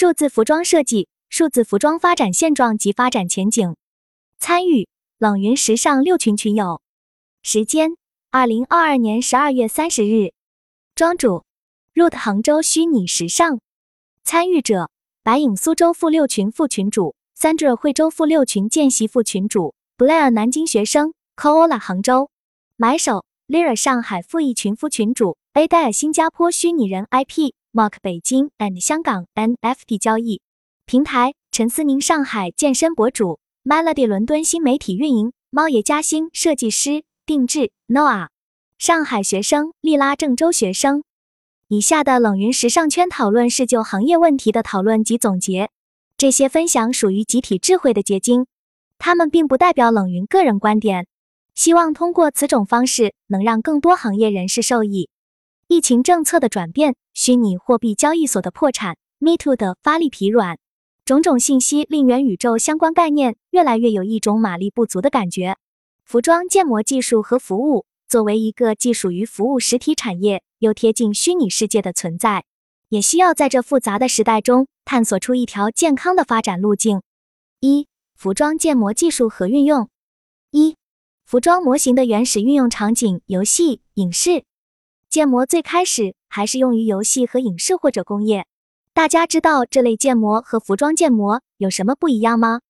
数字服装设计、数字服装发展现状及发展前景。参与冷云时尚六群群友。时间：二零二二年十二月三十日。庄主：Root 杭州虚拟时尚。参与者：白影苏州副六群副群主，Sandra 惠州副六群见习副群主，Blair 南京学生，Koala 杭州。买手。Lira 上海副一群副群主，A 戴尔新加坡虚拟人 IP Mark 北京 and 香港 NFT 交易平台，陈思宁上海健身博主，Melody 伦敦新媒体运营，猫爷嘉兴设计师定制，Noah 上海学生，利拉郑州学生。以下的冷云时尚圈讨论是就行业问题的讨论及总结，这些分享属于集体智慧的结晶，他们并不代表冷云个人观点。希望通过此种方式，能让更多行业人士受益。疫情政策的转变，虚拟货币交易所的破产，Me Too 的发力疲软，种种信息令元宇宙相关概念越来越有一种马力不足的感觉。服装建模技术和服务作为一个既属于服务实体产业，又贴近虚拟世界的存在，也需要在这复杂的时代中探索出一条健康的发展路径。一、服装建模技术和运用。一服装模型的原始运用场景：游戏、影视。建模最开始还是用于游戏和影视或者工业。大家知道这类建模和服装建模有什么不一样吗？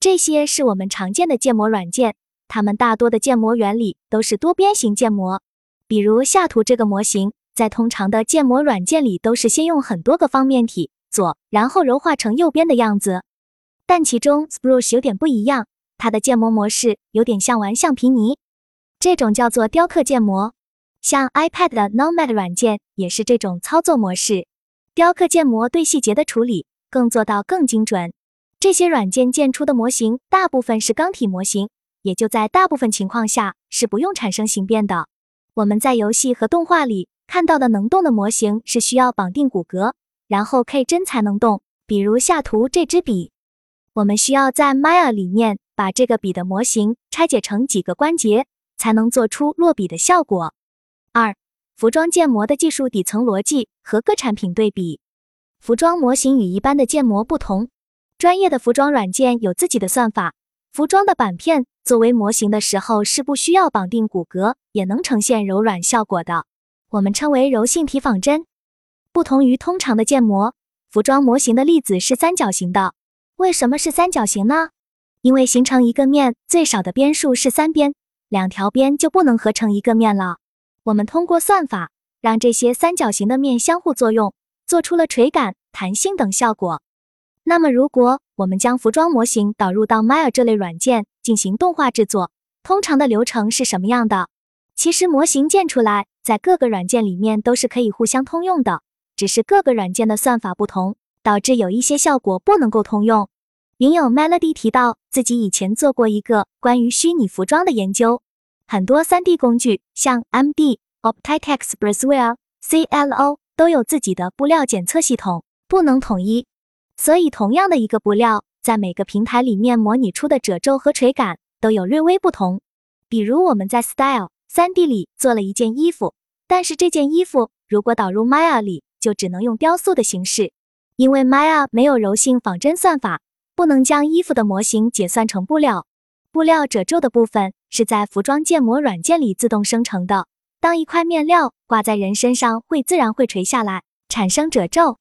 这些是我们常见的建模软件，它们大多的建模原理都是多边形建模。比如下图这个模型，在通常的建模软件里都是先用很多个方面体左，然后柔化成右边的样子。但其中 Spruce 有点不一样。它的建模模式有点像玩橡皮泥，这种叫做雕刻建模。像 iPad 的 Nomad 软件也是这种操作模式。雕刻建模对细节的处理更做到更精准。这些软件建出的模型大部分是钢体模型，也就在大部分情况下是不用产生形变的。我们在游戏和动画里看到的能动的模型是需要绑定骨骼，然后 K 帧才能动。比如下图这支笔，我们需要在 Maya 里面。把这个笔的模型拆解成几个关节，才能做出落笔的效果。服装建模的技术底层逻辑和各产品对比。服装模型与一般的建模不同，专业的服装软件有自己的算法。服装的板片作为模型的时候是不需要绑定骨骼，也能呈现柔软效果的，我们称为柔性体仿真。不同于通常的建模，服装模型的粒子是三角形的。为什么是三角形呢？因为形成一个面最少的边数是三边，两条边就不能合成一个面了。我们通过算法让这些三角形的面相互作用，做出了垂感、弹性等效果。那么，如果我们将服装模型导入到 Maya 这类软件进行动画制作，通常的流程是什么样的？其实模型建出来，在各个软件里面都是可以互相通用的，只是各个软件的算法不同，导致有一些效果不能够通用。云友 Melody 提到自己以前做过一个关于虚拟服装的研究，很多 3D 工具像 MD、Optitex、Braswell、CLO 都有自己的布料检测系统，不能统一，所以同样的一个布料，在每个平台里面模拟出的褶皱和垂感都有略微不同。比如我们在 Style 3D 里做了一件衣服，但是这件衣服如果导入 Maya 里，就只能用雕塑的形式，因为 Maya 没有柔性仿真算法。不能将衣服的模型解算成布料，布料褶皱的部分是在服装建模软件里自动生成的。当一块面料挂在人身上，会自然会垂下来，产生褶皱。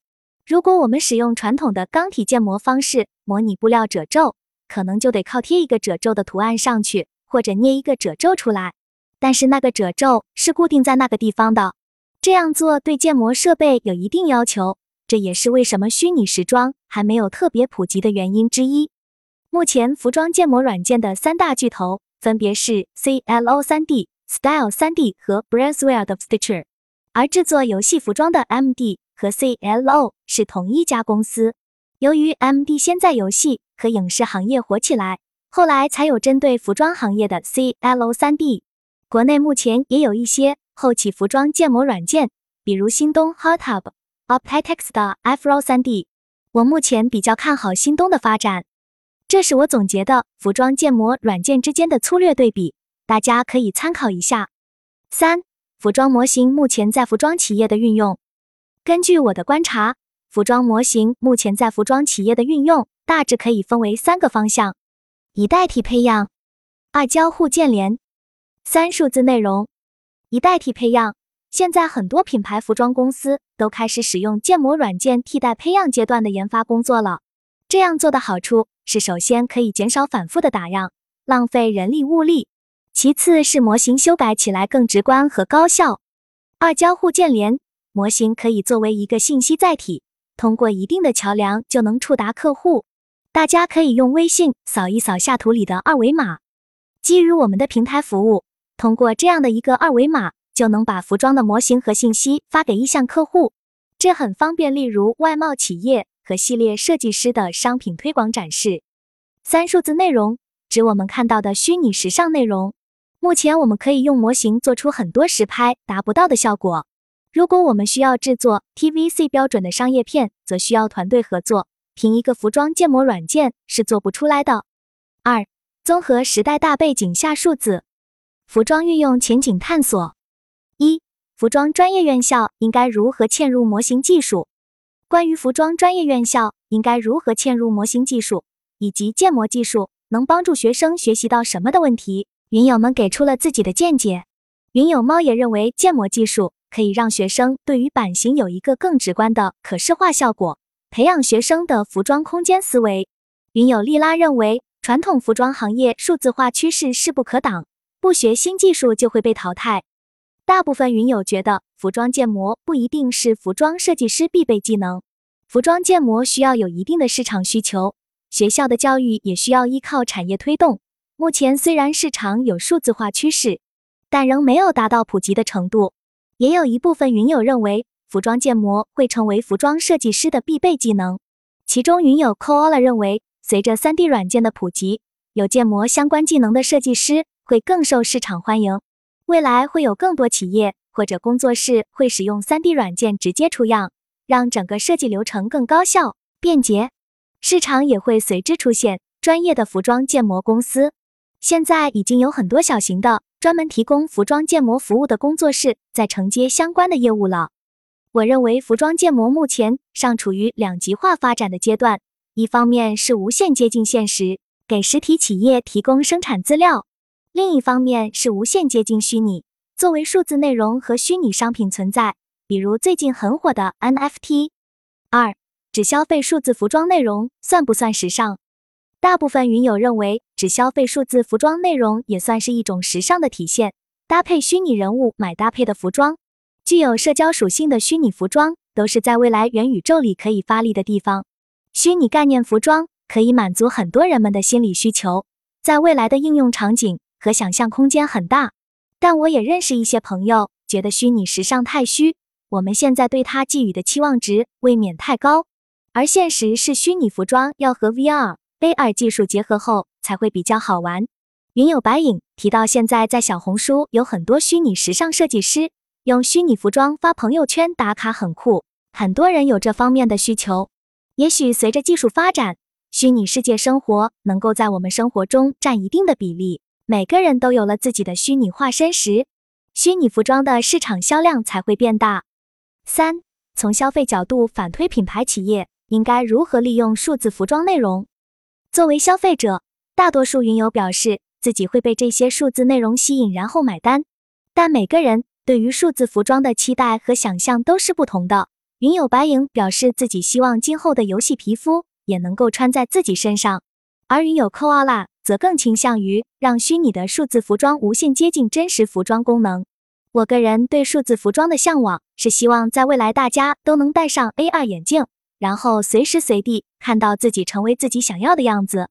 如果我们使用传统的钢体建模方式模拟布料褶皱，可能就得靠贴一个褶皱的图案上去，或者捏一个褶皱出来。但是那个褶皱是固定在那个地方的，这样做对建模设备有一定要求。这也是为什么虚拟时装还没有特别普及的原因之一。目前服装建模软件的三大巨头分别是 CLO 3D、Style 3D 和 Braswell 的 Stitcher，而制作游戏服装的 MD 和 CLO 是同一家公司。由于 MD 先在游戏和影视行业火起来，后来才有针对服装行业的 CLO 3D。国内目前也有一些后起服装建模软件，比如新东 Hothub。Optitex 的 Afro 3D，我目前比较看好新东的发展。这是我总结的服装建模软件之间的粗略对比，大家可以参考一下。三、服装模型目前在服装企业的运用。根据我的观察，服装模型目前在服装企业的运用大致可以分为三个方向：一、代替配样；二、交互建联；三、数字内容。一、代替配样。现在很多品牌服装公司都开始使用建模软件替代配样阶段的研发工作了。这样做的好处是，首先可以减少反复的打样，浪费人力物力；其次是模型修改起来更直观和高效。二、交互建联，模型可以作为一个信息载体。通过一定的桥梁就能触达客户，大家可以用微信扫一扫下图里的二维码，基于我们的平台服务，通过这样的一个二维码就能把服装的模型和信息发给意向客户，这很方便。例如外贸企业和系列设计师的商品推广展示。三、数字内容指我们看到的虚拟时尚内容，目前我们可以用模型做出很多实拍达不到的效果。如果我们需要制作 TVC 标准的商业片，则需要团队合作，凭一个服装建模软件是做不出来的。二、综合时代大背景下数字服装运用前景探索。一、服装专业院校应该如何嵌入模型技术？关于服装专业院校应该如何嵌入模型技术以及建模技术能帮助学生学习到什么的问题，云友们给出了自己的见解。云友猫也认为建模技术。可以让学生对于版型有一个更直观的可视化效果，培养学生的服装空间思维。云友丽拉认为，传统服装行业数字化趋势势不可挡，不学新技术就会被淘汰。大部分云友觉得，服装建模不一定是服装设计师必备技能，服装建模需要有一定的市场需求，学校的教育也需要依靠产业推动。目前虽然市场有数字化趋势，但仍没有达到普及的程度。也有一部分云友认为，服装建模会成为服装设计师的必备技能。其中，云友 Koala 认为，随着 3D 软件的普及，有建模相关技能的设计师会更受市场欢迎。未来会有更多企业或者工作室会使用 3D 软件直接出样，让整个设计流程更高效便捷。市场也会随之出现专业的服装建模公司。现在已经有很多小型的。专门提供服装建模服务的工作室在承接相关的业务了。我认为服装建模目前尚处于两极化发展的阶段，一方面是无限接近现实，给实体企业提供生产资料；另一方面是无限接近虚拟，作为数字内容和虚拟商品存在。比如最近很火的 NFT。二，只消费数字服装内容算不算时尚？大部分云友认为，只消费数字服装内容也算是一种时尚的体现。搭配虚拟人物买搭配的服装，具有社交属性的虚拟服装，都是在未来元宇宙里可以发力的地方。虚拟概念服装可以满足很多人们的心理需求，在未来的应用场景和想象空间很大。但我也认识一些朋友，觉得虚拟时尚太虚，我们现在对它寄予的期望值未免太高。而现实是，虚拟服装要和 VR。AR 技术结合后才会比较好玩。云有白影提到，现在在小红书有很多虚拟时尚设计师用虚拟服装发朋友圈打卡，很酷。很多人有这方面的需求。也许随着技术发展，虚拟世界生活能够在我们生活中占一定的比例，每个人都有了自己的虚拟化身时，虚拟服装的市场销量才会变大。三，从消费角度反推品牌企业应该如何利用数字服装内容。作为消费者，大多数云友表示自己会被这些数字内容吸引，然后买单。但每个人对于数字服装的期待和想象都是不同的。云友白影表示自己希望今后的游戏皮肤也能够穿在自己身上，而云友 Koala 则更倾向于让虚拟的数字服装无限接近真实服装功能。我个人对数字服装的向往是希望在未来大家都能戴上 AR 眼镜。然后随时随地看到自己成为自己想要的样子。